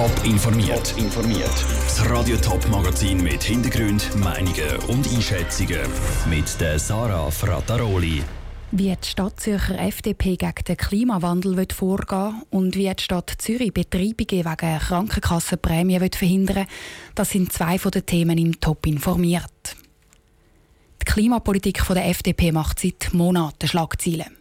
Top informiert. informiert. Das Radio Top Magazin mit Hintergrund, Meinungen und Einschätzungen mit der Sarah Frataroli. Wie die Stadt Zürcher FDP gegen den Klimawandel will vorgehen und wie die Stadt Zürich Betreibungen wegen Krankenkassenprämien verhindern will, das sind zwei von den Themen im Top informiert. Die Klimapolitik der FDP macht seit Monaten Schlagzeilen.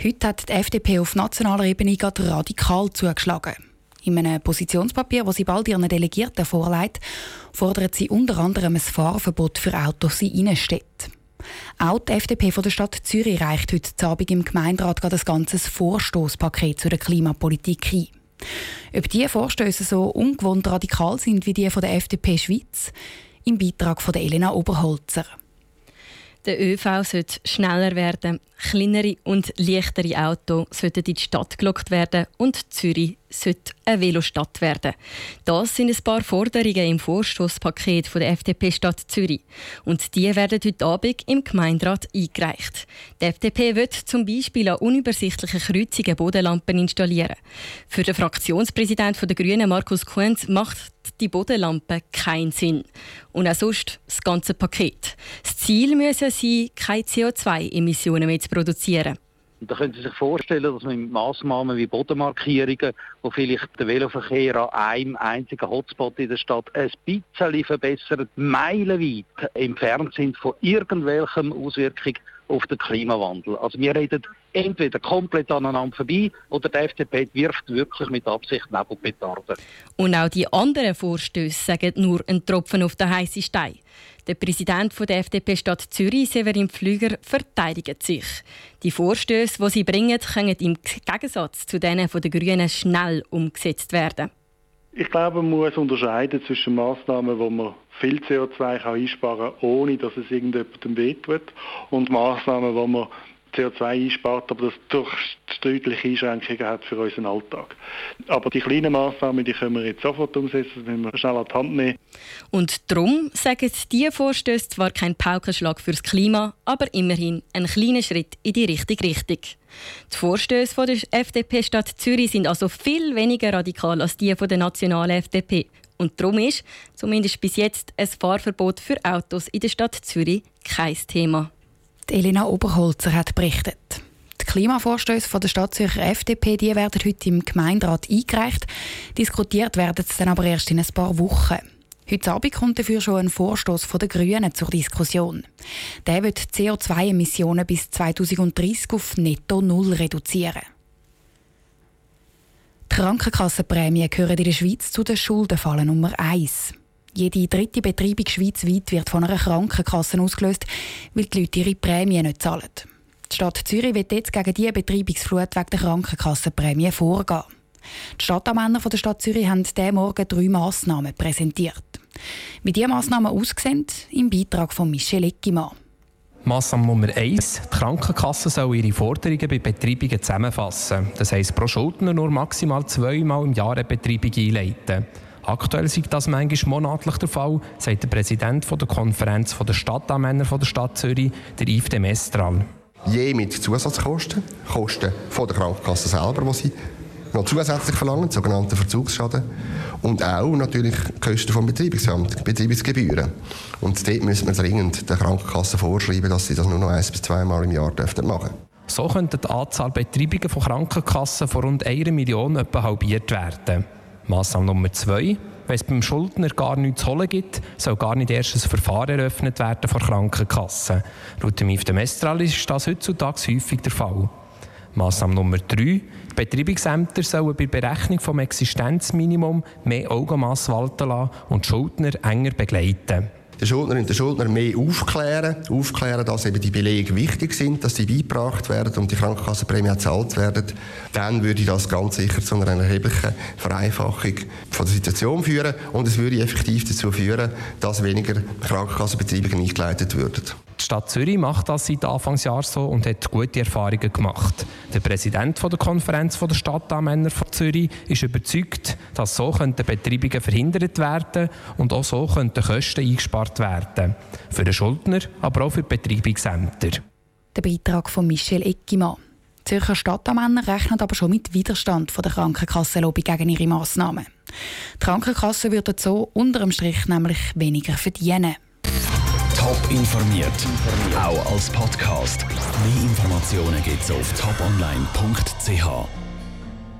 Heute hat die FDP auf nationaler Ebene gerade radikal zugeschlagen. In einem Positionspapier, das sie bald ihren Delegierten vorlegt, fordert sie unter anderem ein Fahrverbot für Autos in Innenstädten. Auch die FDP von der Stadt Zürich reicht heute Abend im Gemeinderat gerade ein ganzes Vorstoßpaket zu der Klimapolitik ein. Ob diese Vorstöße so ungewohnt radikal sind wie die von der FDP Schweiz, im Beitrag von Elena Oberholzer. Der ÖV sollte schneller werden, kleinere und leichtere Autos sollten in die Stadt gelockt werden und Zürich sollte eine Velostadt werden. Das sind ein paar Forderungen im Vorstoßpaket der FDP Stadt Zürich. Und die werden heute Abend im Gemeinderat eingereicht. Die FDP wird zum Beispiel an unübersichtlichen Kreuzungen Bodenlampen installieren. Für den Fraktionspräsidenten der Grünen, Markus Kuhns, macht die Bodenlampe keinen Sinn. Und auch sonst das ganze Paket. Das Ziel müsse sein, keine CO2-Emissionen mehr zu produzieren. Da können Sie sich vorstellen, dass man mit Massnahmen wie Bodenmarkierungen, wo vielleicht der Veloverkehr an einem einzigen Hotspot in der Stadt ein bisschen verbessert, meilenweit entfernt sind von irgendwelchen Auswirkungen auf den Klimawandel. Also wir reden entweder komplett aneinander vorbei oder die FDP wirft wirklich mit Absicht Nebelpetarden. Und auch die anderen Vorstöße sagen nur ein Tropfen auf den heißen Stein. Der Präsident der FDP Stadt Zürich, Severin Pflüger, verteidigt sich. Die Vorstöße, die sie bringen, können im Gegensatz zu denen der Grünen schnell umgesetzt werden. Ich glaube, man muss unterscheiden zwischen Massnahmen, wo man viel CO2 kann einsparen kann, ohne dass es irgendjemandem wehtut, und Massnahmen, wo man CO2 einspart, aber das durch deutliche Einschränkungen hat für unseren Alltag. Aber die kleinen Massnahmen, die können wir jetzt sofort umsetzen, das müssen wir schnell an die Hand nehmen. Und darum sagen diese Vorstöße zwar kein Paukenschlag fürs Klima, aber immerhin ein kleiner Schritt in die richtige Richtung. Die Vorstöße der FDP Stadt Zürich sind also viel weniger radikal als die der nationalen FDP. Und darum ist, zumindest bis jetzt, ein Fahrverbot für Autos in der Stadt Zürich kein Thema. Elena Oberholzer hat berichtet. Die Klimavorstöße der Stadt FDP die werden heute im Gemeinderat eingereicht. Diskutiert werden sie dann aber erst in ein paar Wochen. Heute Abend kommt dafür schon ein Vorstoß der Grünen zur Diskussion. Der wird CO2-Emissionen bis 2030 auf netto null reduzieren. Die Krankenkassenprämien gehören in der Schweiz zu den Schuldenfallen Nummer 1. Jede dritte Betreibung schweizweit wird von einer Krankenkasse ausgelöst, weil die Leute ihre Prämien nicht zahlen. Die Stadt Zürich wird jetzt gegen diese Betreibungsflut wegen der Krankenkassenprämie vorgehen. Die Stadtamänner der Stadt Zürich haben diese Morgen drei Massnahmen präsentiert. Wie diese Massnahmen aussehen, im Beitrag von Michel Eckimann. Massnahme Nummer 1. Die Krankenkasse soll ihre Forderungen bei Betreibungen zusammenfassen. Das heisst, pro Schuldner nur maximal zweimal im Jahr eine Betreibung einleiten. Aktuell sei das manchmal monatlich der Fall, sagt der Präsident der Konferenz der Stadtanmänner der Stadt Zürich, der Yves de Mestral. Je mit Zusatzkosten, Kosten von der Krankenkasse selber, die sie noch zusätzlich verlangen, sogenannte Verzugsschaden. Und auch natürlich Kosten vom Betreibungsamt, Betreibungsgebühren. Und dort müssen wir dringend der Krankenkasse vorschreiben, dass sie das nur noch ein bis zweimal im Jahr machen dürfen. So könnte die Anzahl Betreibungen von Krankenkassen von rund einer Million etwa halbiert werden. Massnahme Nummer zwei. Wenn es beim Schuldner gar nichts zu holen gibt, soll gar nicht erst ein Verfahren eröffnet werden vor Krankenkassen. Laut dem IFD Mestral ist das heutzutage häufig der Fall. Massnahme Nummer drei. Die Betreibungsämter sollen bei Berechnung des Existenzminimum mehr Augenmaß walten lassen und Schuldner enger begleiten den Schuldner und Schuldner mehr aufklären. Aufklären, dass eben die Belege wichtig sind, dass sie beigebracht werden und die Krankenkassenprämie gezahlt werden. Dann würde das ganz sicher zu einer erheblichen Vereinfachung von der Situation führen und es würde effektiv dazu führen, dass weniger Krankenkassenbetriebe eingeleitet würden. Die Stadt Zürich macht das seit Anfangsjahr so und hat gute Erfahrungen gemacht. Der Präsident der Konferenz der Stadtanmänner von Zürich ist überzeugt, dass so Betreibungen verhindert werden und auch so könnten Kosten eingespart werden. Für den Schuldner, aber auch für die Betreibungsämter. Der Beitrag von Michel Eckimann. Die Zürcher Stadtamänner rechnen aber schon mit Widerstand von der Krankenkassenlobby gegen ihre Massnahmen. Die Krankenkasse würde so unterm Strich nämlich weniger verdienen. Top informiert, auch als Podcast. Mehr Informationen gibt es auf toponline.ch.